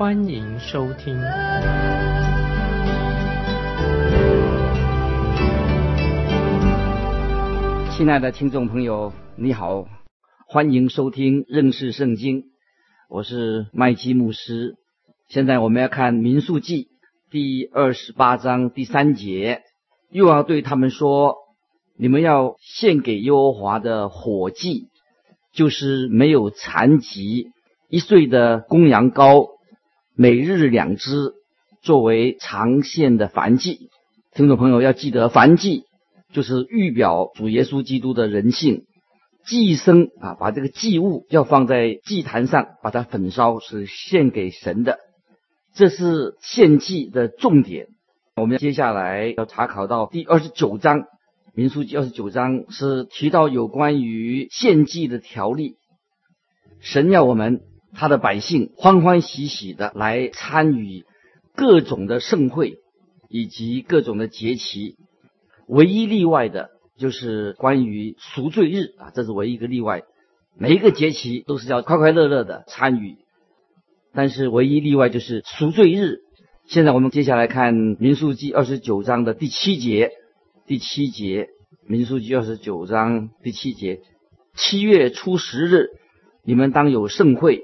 欢迎收听。亲爱的听众朋友，你好，欢迎收听认识圣经，我是麦基牧师。现在我们要看民数记第二十八章第三节，又要对他们说：你们要献给耶和华的火祭，就是没有残疾一岁的公羊羔，每日两只，作为长线的燔祭。听众朋友要记得，燔祭就是预表主耶稣基督的人性。祭牲啊，把这个祭物要放在祭坛上，把它焚烧，是献给神的。这是献祭的重点。我们接下来要查考到第二十九章，民书记二十九章是提到有关于献祭的条例。神要我们他的百姓欢欢喜喜的来参与各种的盛会以及各种的节期，唯一例外的。就是关于赎罪日啊，这是唯一一个例外。每一个节期都是要快快乐乐的参与，但是唯一例外就是赎罪日。现在我们接下来看民数记二十九章的第七节，第七节，民数记二十九章第七节，七月初十日，你们当有盛会，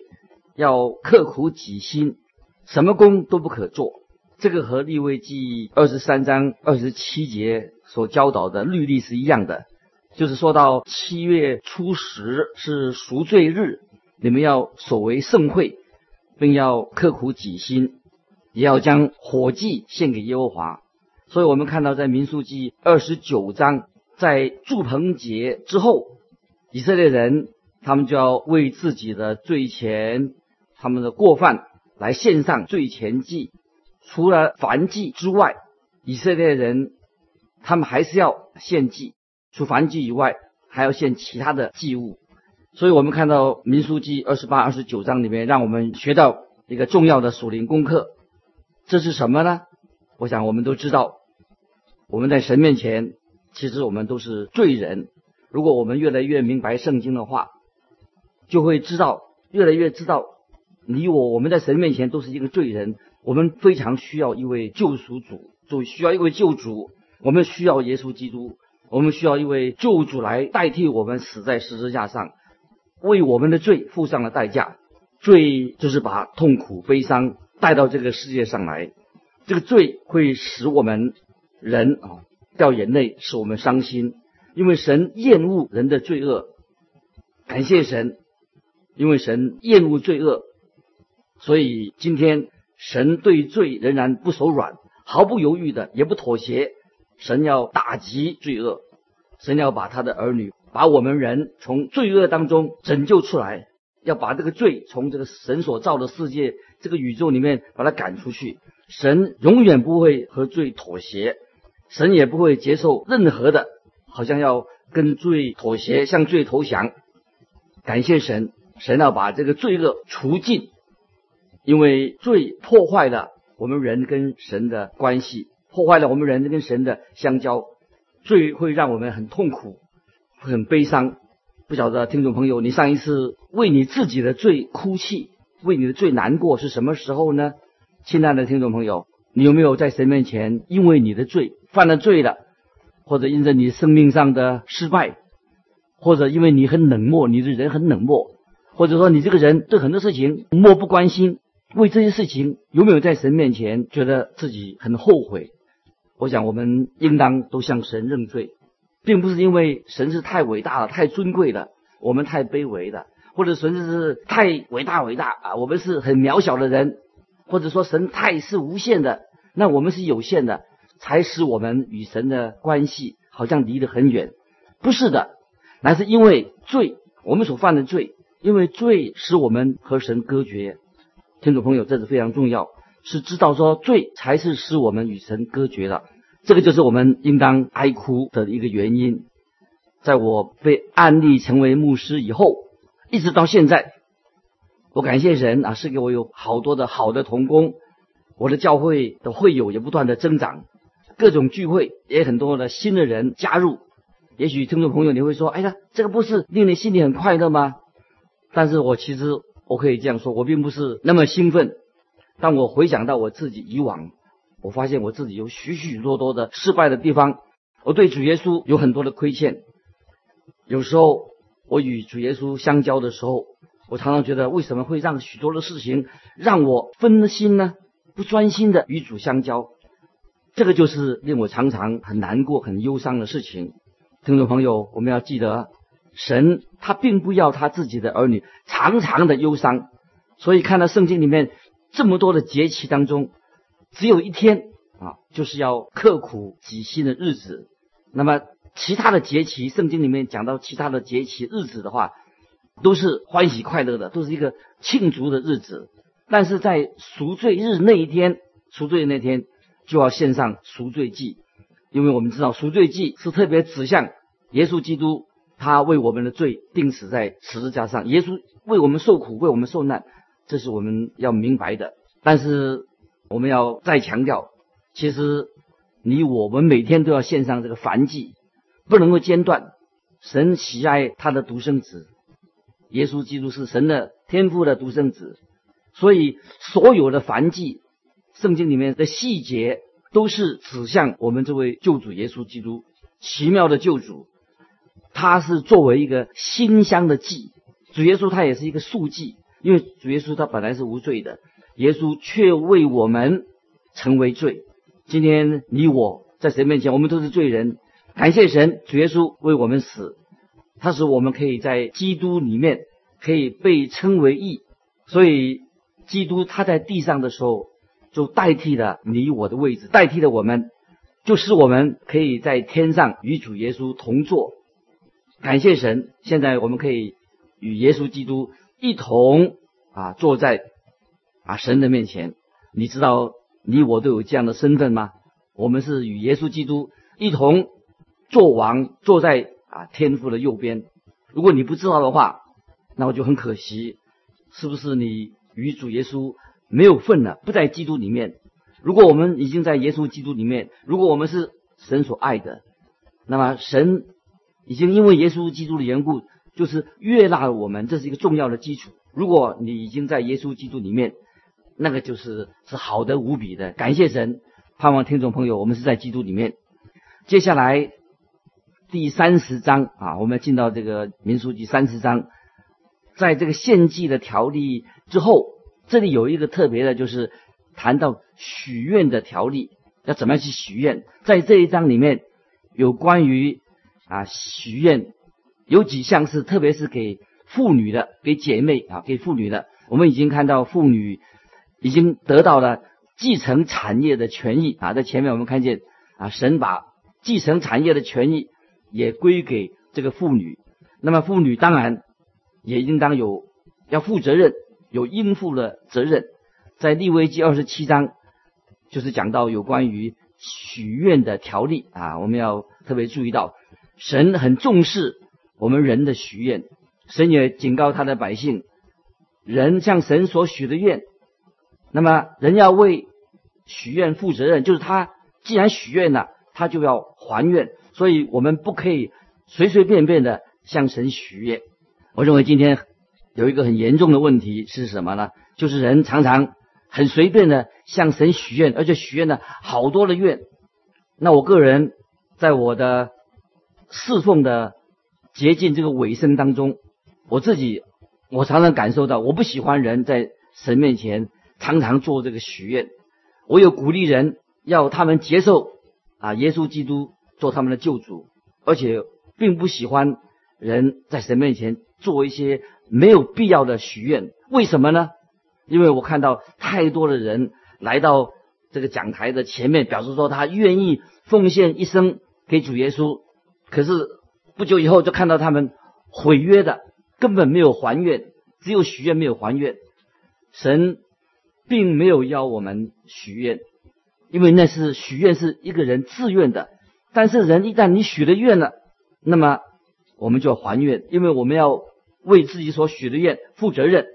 要刻苦己心，什么工都不可做。这个和利未记二十三章二十七节所教导的律例是一样的，就是说到七月初十是赎罪日，你们要守为盛会，并要刻苦己心，也要将火祭献给耶和华。所以我们看到在民数记二十九章，在祝棚节之后，以色列人他们就要为自己的罪前、他们的过犯来献上罪前祭。除了燔祭之外，以色列人他们还是要献祭。除燔祭以外，还要献其他的祭物。所以，我们看到《民书记》二十八、二十九章里面，让我们学到一个重要的属灵功课。这是什么呢？我想我们都知道，我们在神面前，其实我们都是罪人。如果我们越来越明白圣经的话，就会知道，越来越知道，你我我们在神面前都是一个罪人。我们非常需要一位救赎主，就需要一位救主。我们需要耶稣基督，我们需要一位救主来代替我们死在十字架上，为我们的罪付上了代价。罪就是把痛苦、悲伤带到这个世界上来。这个罪会使我们人啊掉眼泪，使我们伤心，因为神厌恶人的罪恶。感谢神，因为神厌恶罪恶，所以今天。神对罪仍然不手软，毫不犹豫的，也不妥协。神要打击罪恶，神要把他的儿女，把我们人从罪恶当中拯救出来，要把这个罪从这个神所造的世界、这个宇宙里面把它赶出去。神永远不会和罪妥协，神也不会接受任何的，好像要跟罪妥协、向罪投降。感谢神，神要把这个罪恶除尽。因为罪破坏了我们人跟神的关系，破坏了我们人跟神的相交，罪会让我们很痛苦，很悲伤。不晓得听众朋友，你上一次为你自己的罪哭泣，为你的罪难过是什么时候呢？亲爱的听众朋友，你有没有在神面前因为你的罪犯了罪了，或者因着你生命上的失败，或者因为你很冷漠，你的人很冷漠，或者说你这个人对很多事情漠不关心？为这些事情有没有在神面前觉得自己很后悔？我想我们应当都向神认罪，并不是因为神是太伟大了、太尊贵了，我们太卑微了，或者神是太伟大伟大啊，我们是很渺小的人，或者说神太是无限的，那我们是有限的，才使我们与神的关系好像离得很远。不是的，乃是因为罪，我们所犯的罪，因为罪使我们和神隔绝。听众朋友，这是非常重要。是知道说罪才是使我们与神隔绝的，这个就是我们应当哀哭的一个原因。在我被安立成为牧师以后，一直到现在，我感谢神啊，是给我有好多的好的同工，我的教会的会友也不断的增长，各种聚会也很多的新的人加入。也许听众朋友你会说：“哎呀，这个不是令你心里很快乐吗？”但是我其实我可以这样说，我并不是那么兴奋。但我回想到我自己以往，我发现我自己有许许多多的失败的地方，我对主耶稣有很多的亏欠。有时候我与主耶稣相交的时候，我常常觉得为什么会让许多的事情让我分心呢？不专心的与主相交，这个就是令我常常很难过、很忧伤的事情。听众朋友，我们要记得，神他并不要他自己的儿女常常的忧伤，所以看到圣经里面这么多的节期当中，只有一天啊，就是要刻苦己心的日子。那么其他的节期，圣经里面讲到其他的节期日子的话，都是欢喜快乐的，都是一个庆祝的日子。但是在赎罪日那一天，赎罪那天就要献上赎罪祭，因为我们知道赎罪祭是特别指向。耶稣基督，他为我们的罪钉死在十字架上。耶稣为我们受苦，为我们受难，这是我们要明白的。但是我们要再强调，其实你我们每天都要献上这个燔祭，不能够间断。神喜爱他的独生子，耶稣基督是神的天赋的独生子，所以所有的燔祭，圣经里面的细节都是指向我们这位救主耶稣基督，奇妙的救主。他是作为一个馨香的祭，主耶稣他也是一个素祭，因为主耶稣他本来是无罪的，耶稣却为我们成为罪。今天你我在神面前，我们都是罪人，感谢神，主耶稣为我们死，他使我们可以在基督里面可以被称为义。所以基督他在地上的时候，就代替了你我的位置，代替了我们，就是我们可以在天上与主耶稣同坐。感谢神，现在我们可以与耶稣基督一同啊坐在啊神的面前。你知道你我都有这样的身份吗？我们是与耶稣基督一同做王，坐在啊天父的右边。如果你不知道的话，那我就很可惜，是不是你与主耶稣没有份了，不在基督里面？如果我们已经在耶稣基督里面，如果我们是神所爱的，那么神。已经因为耶稣基督的缘故，就是悦纳了我们，这是一个重要的基础。如果你已经在耶稣基督里面，那个就是是好的无比的。感谢神，盼望听众朋友，我们是在基督里面。接下来第三十章啊，我们要进到这个民书记三十章，在这个献祭的条例之后，这里有一个特别的，就是谈到许愿的条例，要怎么样去许愿。在这一章里面有关于。啊，许愿有几项是，特别是给妇女的，给姐妹啊，给妇女的。我们已经看到妇女已经得到了继承产业的权益啊，在前面我们看见啊，神把继承产业的权益也归给这个妇女。那么妇女当然也应当有要负责任，有应负的责任。在利未记二十七章就是讲到有关于许愿的条例啊，我们要特别注意到。神很重视我们人的许愿，神也警告他的百姓：人向神所许的愿，那么人要为许愿负责任。就是他既然许愿了，他就要还愿。所以我们不可以随随便便的向神许愿。我认为今天有一个很严重的问题是什么呢？就是人常常很随便的向神许愿，而且许愿了好多的愿。那我个人在我的。侍奉的接近这个尾声当中，我自己我常常感受到，我不喜欢人在神面前常常做这个许愿。我有鼓励人要他们接受啊，耶稣基督做他们的救主，而且并不喜欢人在神面前做一些没有必要的许愿。为什么呢？因为我看到太多的人来到这个讲台的前面，表示说他愿意奉献一生给主耶稣。可是不久以后就看到他们毁约的，根本没有还愿，只有许愿没有还愿。神并没有要我们许愿，因为那是许愿是一个人自愿的。但是人一旦你许了愿了，那么我们就要还愿，因为我们要为自己所许的愿负责任。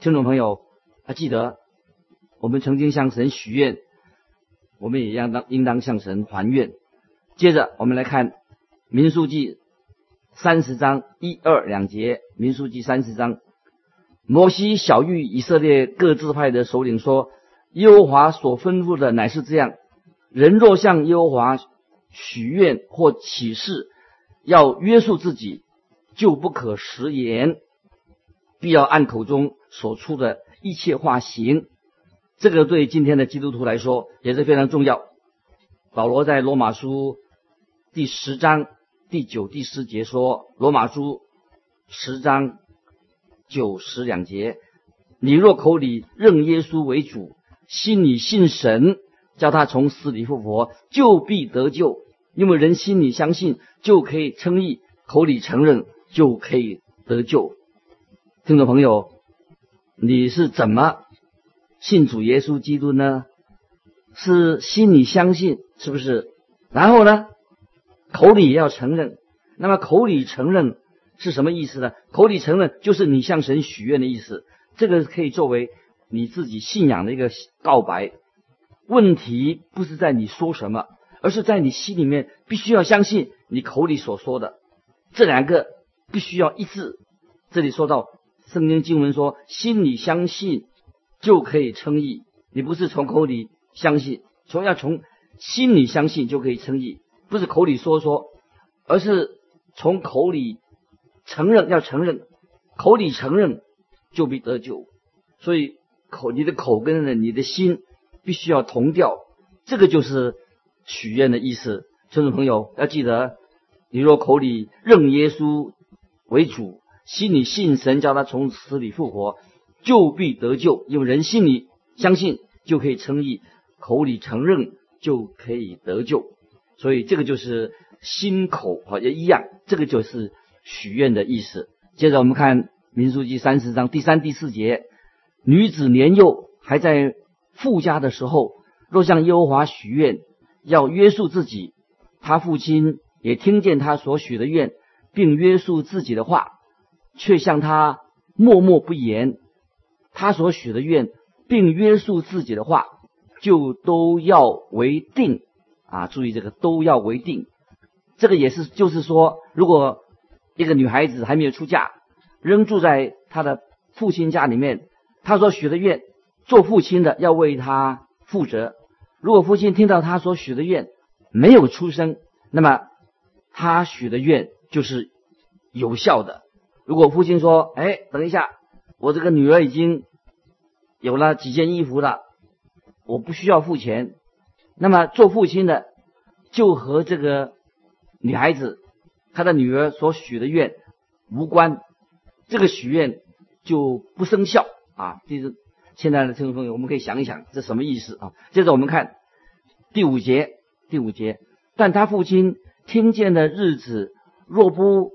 听众朋友，还记得我们曾经向神许愿，我们也应当应当向神还愿。接着我们来看民数记三十章一二两节，民数记三十章。摩西小谕以色列各支派的首领说：“耶和华所吩咐的乃是这样：人若向耶和华许愿或起誓，要约束自己，就不可食言，必要按口中所出的一切话行。这个对今天的基督徒来说也是非常重要。保罗在罗马书第十章第九、第十节说：罗马书十章。”九十两节，你若口里认耶稣为主，心里信神，叫他从死里复活，就必得救。因为人心里相信，就可以称义；口里承认，就可以得救。听众朋友，你是怎么信主耶稣基督呢？是心里相信，是不是？然后呢，口里也要承认。那么口里承认。是什么意思呢？口里承认就是你向神许愿的意思，这个可以作为你自己信仰的一个告白。问题不是在你说什么，而是在你心里面必须要相信你口里所说的。这两个必须要一致。这里说到圣经经文说，心里相信就可以称义。你不是从口里相信，从要从心里相信就可以称义，不是口里说说，而是从口里。承认要承认，口里承认就必得救，所以口你的口跟呢你的心必须要同调，这个就是许愿的意思。听众朋友要记得，你若口里认耶稣为主，心里信神叫他从死里复活，就必得救。因为人心里相信就可以称义，口里承认就可以得救。所以这个就是心口啊也一样，这个就是。许愿的意思。接着我们看民书记三十章第三、第四节：女子年幼还在富家的时候，若向耶和华许愿，要约束自己，他父亲也听见他所许的愿，并约束自己的话，却向他默默不言。他所许的愿，并约束自己的话，就都要为定啊！注意这个都要为定，这个也是就是说，如果一个女孩子还没有出嫁，仍住在她的父亲家里面。她所许的愿，做父亲的要为她负责。如果父亲听到她所许的愿没有出生，那么她许的愿就是有效的。如果父亲说：“哎，等一下，我这个女儿已经有了几件衣服了，我不需要付钱。”那么做父亲的就和这个女孩子。她的女儿所许的愿无关，这个许愿就不生效啊！这是现在的听众朋友，我们可以想一想这什么意思啊？接着我们看第五节，第五节，但他父亲听见的日子，若不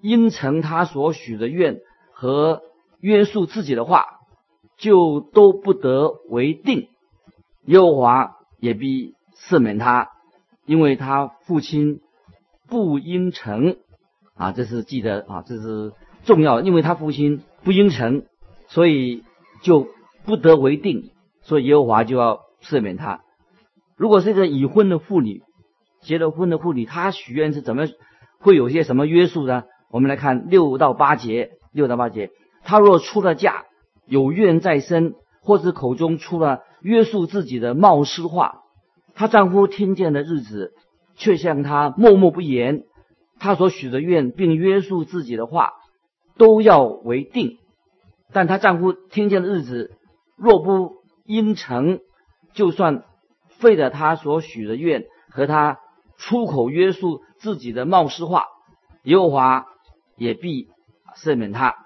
应承他所许的愿和约束自己的话，就都不得为定。耶和华也必赦免他，因为他父亲。不应承啊，这是记得啊，这是重要，因为他父亲不应承，所以就不得为定，所以耶和华就要赦免他。如果是一个已婚的妇女，结了婚的妇女，她许愿是怎么会有些什么约束呢？我们来看六到八节，六到八节，她若出了嫁，有怨在身，或是口中出了约束自己的冒失话，她丈夫听见的日子。却向她默默不言，她所许的愿并约束自己的话，都要为定。但她丈夫听见的日子，若不应承，就算废了他所许的愿和他出口约束自己的冒失话，耶和华也必赦免他。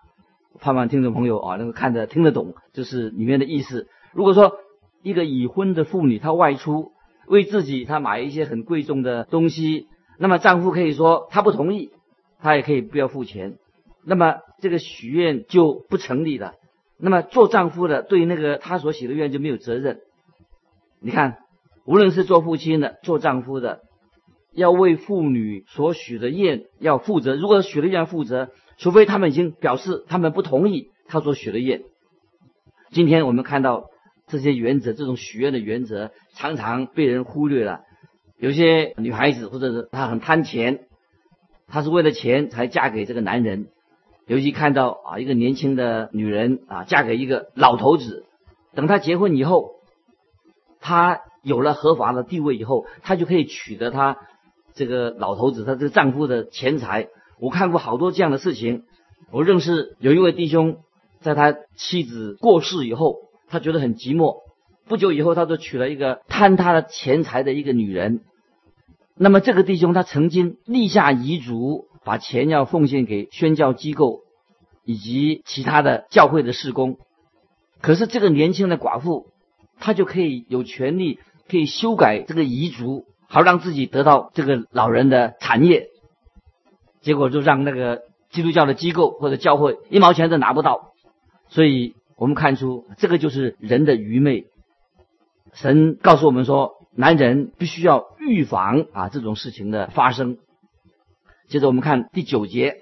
盼望听众朋友啊能够看得听得懂，就是里面的意思。如果说一个已婚的妇女她外出，为自己，她买一些很贵重的东西，那么丈夫可以说他不同意，他也可以不要付钱，那么这个许愿就不成立了。那么做丈夫的对那个他所许的愿就没有责任。你看，无论是做父亲的、做丈夫的，要为妇女所许的愿要负责。如果许了愿负责，除非他们已经表示他们不同意他所许的愿。今天我们看到这些原则，这种许愿的原则常常被人忽略了。有些女孩子或者是她很贪钱，她是为了钱才嫁给这个男人。尤其看到啊，一个年轻的女人啊，嫁给一个老头子，等她结婚以后，她有了合法的地位以后，她就可以取得她这个老头子她这个丈夫的钱财。我看过好多这样的事情。我认识有一位弟兄，在他妻子过世以后，他觉得很寂寞。不久以后，他就娶了一个贪他的钱财的一个女人。那么这个弟兄他曾经立下遗嘱。把钱要奉献给宣教机构以及其他的教会的事工，可是这个年轻的寡妇，她就可以有权利可以修改这个遗嘱，好让自己得到这个老人的产业。结果就让那个基督教的机构或者教会一毛钱都拿不到。所以我们看出这个就是人的愚昧。神告诉我们说，男人必须要预防啊这种事情的发生。接着我们看第九节，《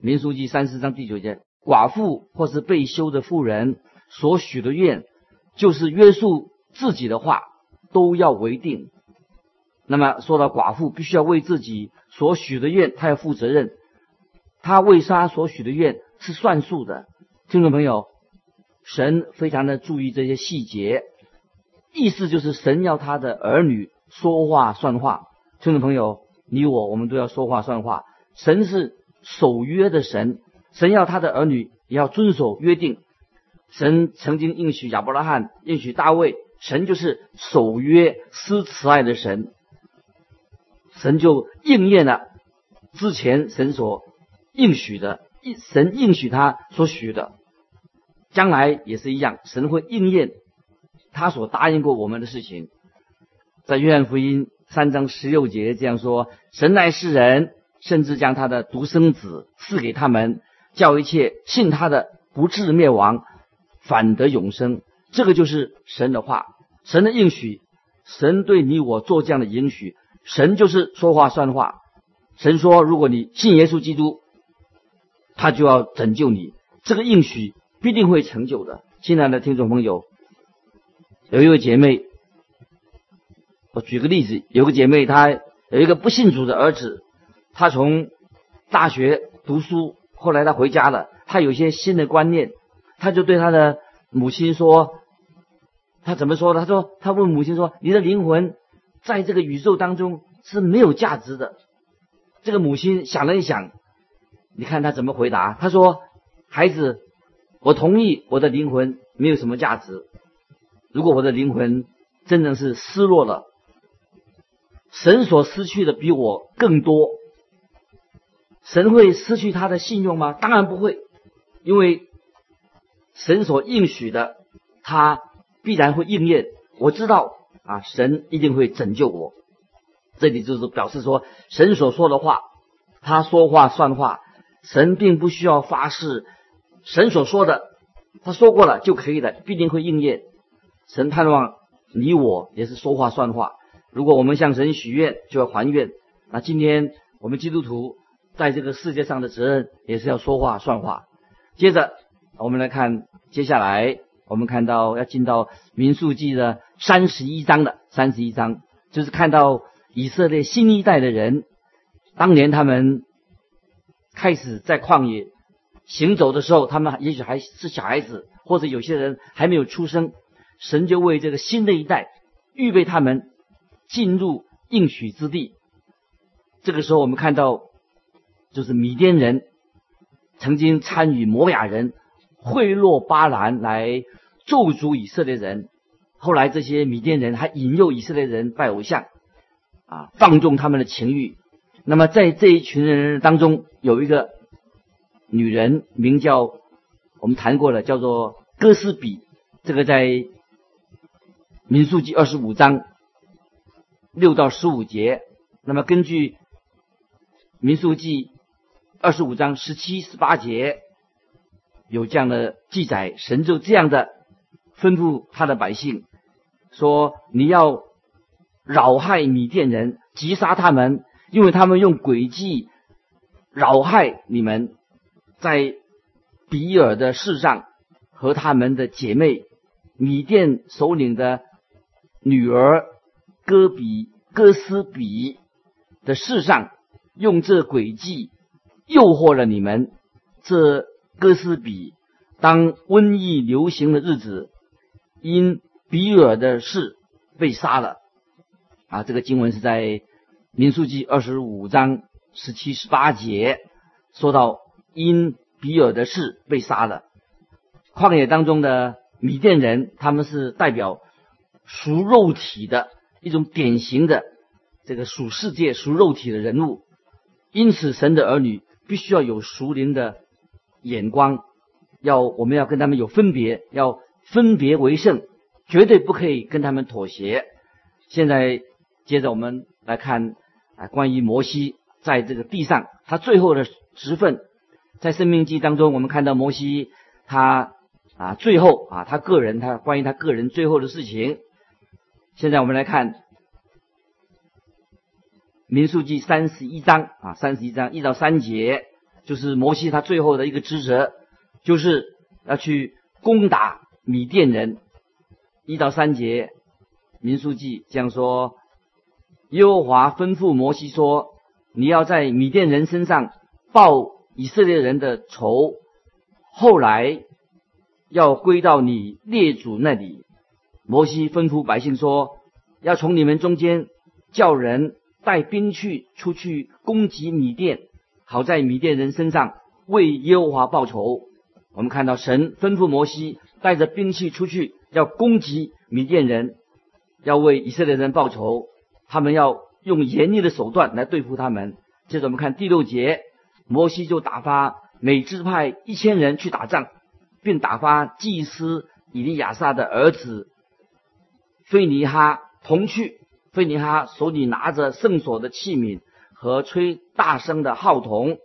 民书记》三十章第九节：寡妇或是被休的妇人所许的愿，就是约束自己的话，都要为定。那么说到寡妇，必须要为自己所许的愿，她要负责任。她为啥所许的愿是算数的？听众朋友，神非常的注意这些细节，意思就是神要他的儿女说话算话。听众朋友。你我，我们都要说话算话。神是守约的神，神要他的儿女也要遵守约定。神曾经应许亚伯拉罕，应许大卫，神就是守约施慈爱的神。神就应验了之前神所应许的，神应许他所许的，将来也是一样，神会应验他所答应过我们的事情。在约翰福音。三章十六节这样说：“神爱世人，甚至将他的独生子赐给他们，叫一切信他的不至灭亡，反得永生。”这个就是神的话，神的应许。神对你我做这样的应许，神就是说话算话。神说：“如果你信耶稣基督，他就要拯救你。”这个应许必定会成就的。亲爱的听众朋友，有一位姐妹。我举个例子，有个姐妹，她有一个不信主的儿子，他从大学读书，后来他回家了，他有些新的观念，他就对他的母亲说：“他怎么说的？他说他问母亲说：‘你的灵魂在这个宇宙当中是没有价值的。’这个母亲想了一想，你看他怎么回答？他说：‘孩子，我同意我的灵魂没有什么价值。如果我的灵魂真的是失落了。’”神所失去的比我更多，神会失去他的信用吗？当然不会，因为神所应许的，他必然会应验。我知道啊，神一定会拯救我。这里就是表示说，神所说的话，他说话算话，神并不需要发誓，神所说的，他说过了就可以了，必定会应验。神盼望你我也是说话算话。如果我们向神许愿，就要还愿。那今天我们基督徒在这个世界上的责任，也是要说话算话。接着，我们来看接下来，我们看到要进到民数记的三十一章的三十一章，就是看到以色列新一代的人，当年他们开始在旷野行走的时候，他们也许还是小孩子，或者有些人还没有出生，神就为这个新的一代预备他们。进入应许之地，这个时候我们看到，就是米甸人曾经参与摩亚人贿赂巴兰来咒诅以色列人，后来这些米甸人还引诱以色列人拜偶像，啊，放纵他们的情欲。那么在这一群人当中，有一个女人名叫我们谈过了，叫做哥斯比，这个在民数记二十五章。六到十五节，那么根据《民数记》二十五章十七、十八节，有这样的记载，神就这样的吩咐他的百姓说：“你要扰害米甸人，击杀他们，因为他们用诡计扰害你们，在比尔的事上和他们的姐妹米甸首领的女儿戈比戈斯比的事上，用这诡计诱惑了你们。这。”哥斯比当瘟疫流行的日子，因比尔的事被杀了。啊，这个经文是在民数记二十五章十七、十八节说到，因比尔的事被杀了。旷野当中的米甸人，他们是代表属肉体的一种典型的这个属世界、属肉体的人物，因此神的儿女必须要有属灵的。眼光要，我们要跟他们有分别，要分别为圣，绝对不可以跟他们妥协。现在接着我们来看啊，关于摩西在这个地上他最后的职分，在生命记当中，我们看到摩西他啊最后啊他个人他关于他个人最后的事情。现在我们来看民数记三十一章啊三十一章一到三节。就是摩西他最后的一个职责，就是要去攻打米甸人。一到三节，民书记这样说：耶和华吩咐摩西说：“你要在米甸人身上报以色列人的仇，后来要归到你列祖那里。”摩西吩咐百姓说：“要从你们中间叫人带兵去出去攻击米甸。”好在米甸人身上为耶和华报仇。我们看到神吩咐摩西带着兵器出去，要攻击米甸人，要为以色列人报仇。他们要用严厉的手段来对付他们。接着我们看第六节，摩西就打发每支派一千人去打仗，并打发祭司以利亚撒的儿子费尼哈同去。费尼哈手里拿着圣所的器皿。和吹大声的号筒，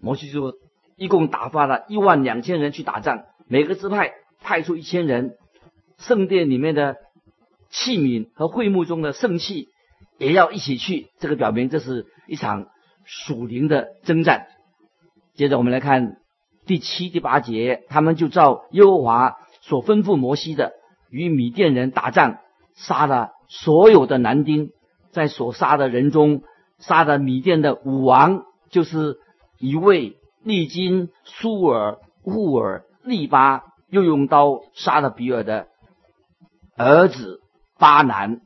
摩西就一共打发了一万两千人去打仗，每个支派派出一千人，圣殿里面的器皿和会幕中的圣器也要一起去。这个表明这是一场属灵的征战。接着我们来看第七、第八节，他们就照耶和华所吩咐摩西的，与米甸人打仗，杀了所有的男丁，在所杀的人中。杀的米甸的武王，就是一位利金、苏尔、乌尔、利巴，又用刀杀了比尔的儿子巴南。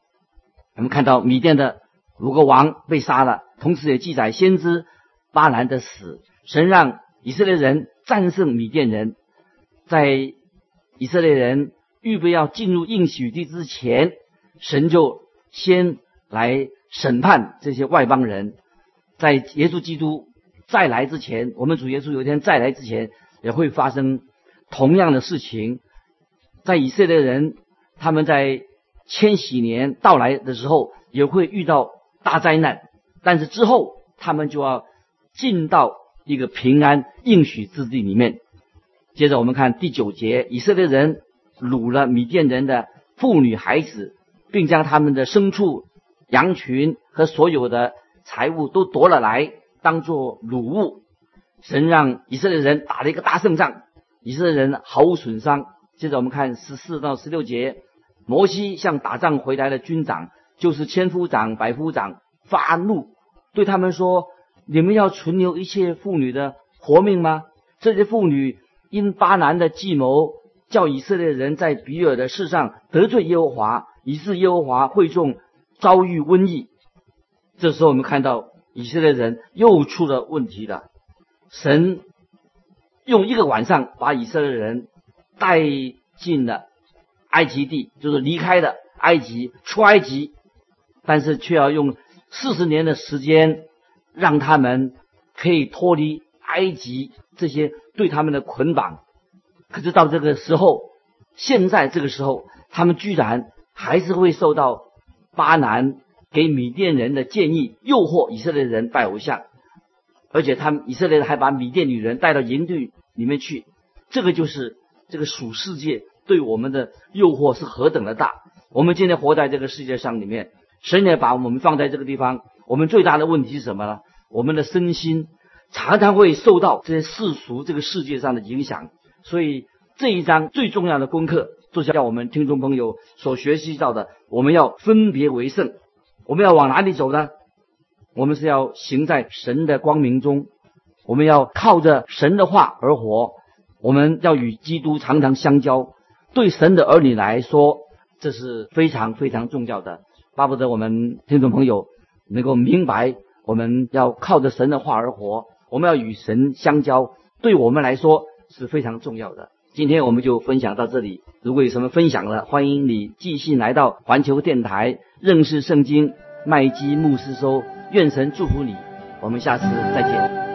我们看到米甸的五个王被杀了，同时也记载先知巴南的死。神让以色列人战胜米甸人，在以色列人预备要进入应许地之前，神就先来。审判这些外邦人，在耶稣基督再来之前，我们主耶稣有一天再来之前，也会发生同样的事情。在以色列人他们在千禧年到来的时候，也会遇到大灾难，但是之后他们就要进到一个平安应许之地里面。接着我们看第九节，以色列人掳了米甸人的妇女孩子，并将他们的牲畜。羊群和所有的财物都夺了来，当做掳物。神让以色列人打了一个大胜仗，以色列人毫无损伤。接着我们看十四到十六节，摩西向打仗回来的军长，就是千夫长、百夫长发怒，对他们说：“你们要存留一切妇女的活命吗？这些妇女因巴南的计谋，叫以色列人在比尔的事上得罪耶和华，以致耶和华会众。”遭遇瘟疫，这时候我们看到以色列人又出了问题了。神用一个晚上把以色列人带进了埃及地，就是离开了埃及出埃及，但是却要用四十年的时间让他们可以脱离埃及这些对他们的捆绑。可是到这个时候，现在这个时候，他们居然还是会受到。巴南给米甸人的建议，诱惑以色列人拜偶像，而且他们以色列人还把米甸女人带到营地里面去，这个就是这个属世界对我们的诱惑是何等的大。我们今天活在这个世界上里面，神也把我们放在这个地方。我们最大的问题是什么呢？我们的身心常常会受到这些世俗这个世界上的影响。所以这一章最重要的功课，就是要我们听众朋友所学习到的，我们要分别为圣。我们要往哪里走呢？我们是要行在神的光明中，我们要靠着神的话而活。我们要与基督常常相交。对神的儿女来说，这是非常非常重要的。巴不得我们听众朋友能够明白，我们要靠着神的话而活。我们要与神相交，对我们来说是非常重要的。今天我们就分享到这里。如果有什么分享了，欢迎你继续来到环球电台认识圣经麦基牧师说，愿神祝福你。我们下次再见。